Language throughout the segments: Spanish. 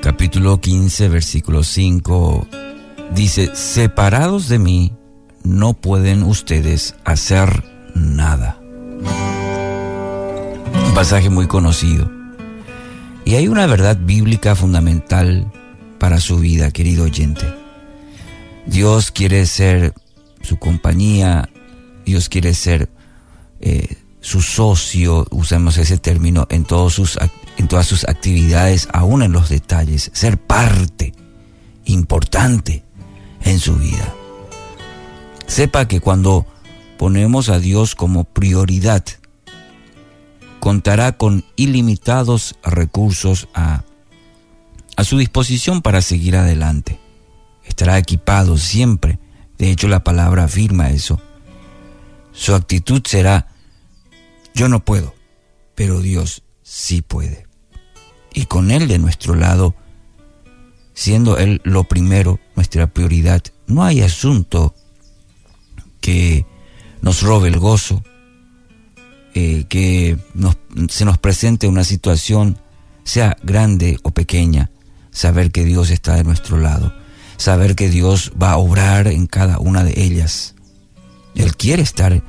Capítulo 15 versículo 5 dice, separados de mí no pueden ustedes hacer nada. Un pasaje muy conocido. Y hay una verdad bíblica fundamental para su vida, querido oyente. Dios quiere ser su compañía, Dios quiere ser eh, su socio, usamos ese término, en, todos sus, en todas sus actividades, aún en los detalles, ser parte importante en su vida. Sepa que cuando ponemos a Dios como prioridad, contará con ilimitados recursos a, a su disposición para seguir adelante. Estará equipado siempre. De hecho, la palabra afirma eso. Su actitud será, yo no puedo, pero Dios sí puede. Y con Él de nuestro lado, siendo Él lo primero, nuestra prioridad, no hay asunto que nos robe el gozo, eh, que se nos presente una situación, sea grande o pequeña, saber que Dios está de nuestro lado, saber que Dios va a obrar en cada una de ellas. Él quiere estar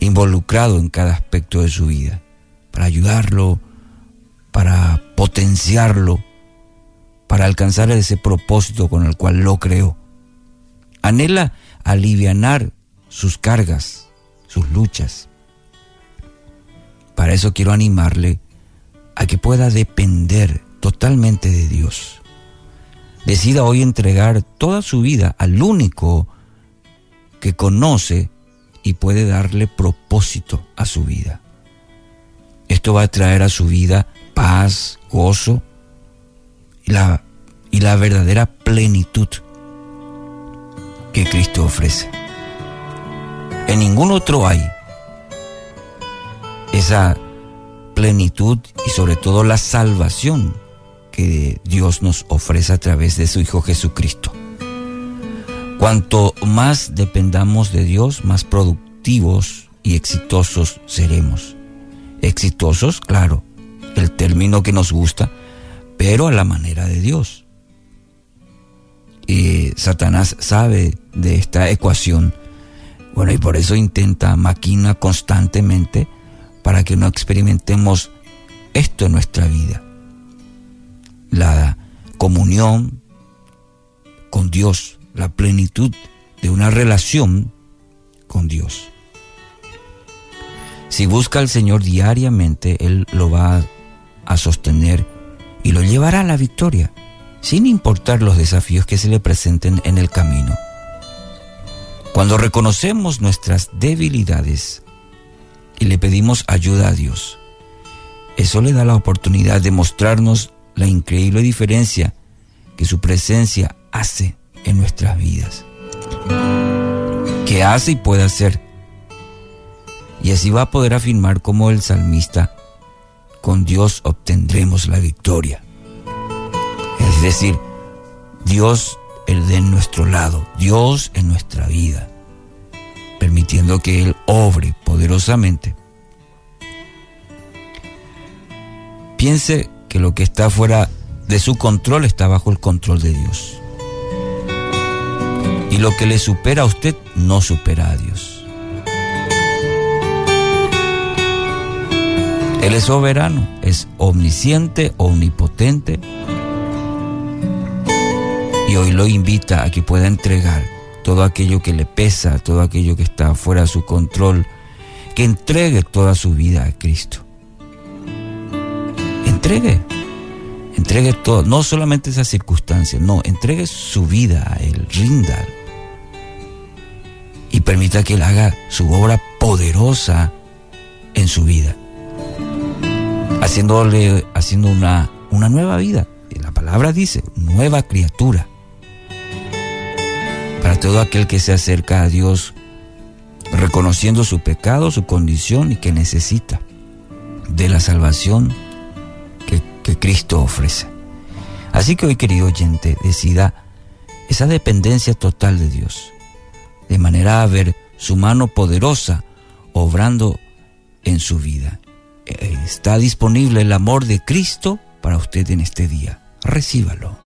involucrado en cada aspecto de su vida, para ayudarlo, para potenciarlo, para alcanzar ese propósito con el cual lo creó. Anhela alivianar sus cargas, sus luchas, para eso quiero animarle a que pueda depender totalmente de Dios. Decida hoy entregar toda su vida al único que conoce y puede darle propósito a su vida. Esto va a traer a su vida paz, gozo y la, y la verdadera plenitud que Cristo ofrece. En ningún otro hay esa plenitud y sobre todo la salvación que Dios nos ofrece a través de su Hijo Jesucristo. Cuanto más dependamos de Dios, más productivos y exitosos seremos. Exitosos, claro, el término que nos gusta, pero a la manera de Dios. Y Satanás sabe de esta ecuación, bueno, y por eso intenta, maquina constantemente para que no experimentemos esto en nuestra vida. La comunión con Dios, la plenitud de una relación con Dios. Si busca al Señor diariamente, Él lo va a sostener y lo llevará a la victoria, sin importar los desafíos que se le presenten en el camino. Cuando reconocemos nuestras debilidades, y le pedimos ayuda a Dios. Eso le da la oportunidad de mostrarnos la increíble diferencia que su presencia hace en nuestras vidas. Que hace y puede hacer. Y así va a poder afirmar como el salmista, con Dios obtendremos la victoria. Es decir, Dios el de nuestro lado, Dios en nuestra vida permitiendo que Él obre poderosamente. Piense que lo que está fuera de su control está bajo el control de Dios. Y lo que le supera a usted no supera a Dios. Él es soberano, es omnisciente, omnipotente. Y hoy lo invita a que pueda entregar todo aquello que le pesa, todo aquello que está fuera de su control, que entregue toda su vida a Cristo. Entregue, entregue todo, no solamente esas circunstancias, no, entregue su vida a Él, rinda y permita que Él haga su obra poderosa en su vida, haciéndole, haciendo una, una nueva vida. La palabra dice, nueva criatura para todo aquel que se acerca a Dios reconociendo su pecado, su condición y que necesita de la salvación que, que Cristo ofrece. Así que hoy, querido oyente, decida esa dependencia total de Dios, de manera a ver su mano poderosa obrando en su vida. Eh, está disponible el amor de Cristo para usted en este día. recíbalo.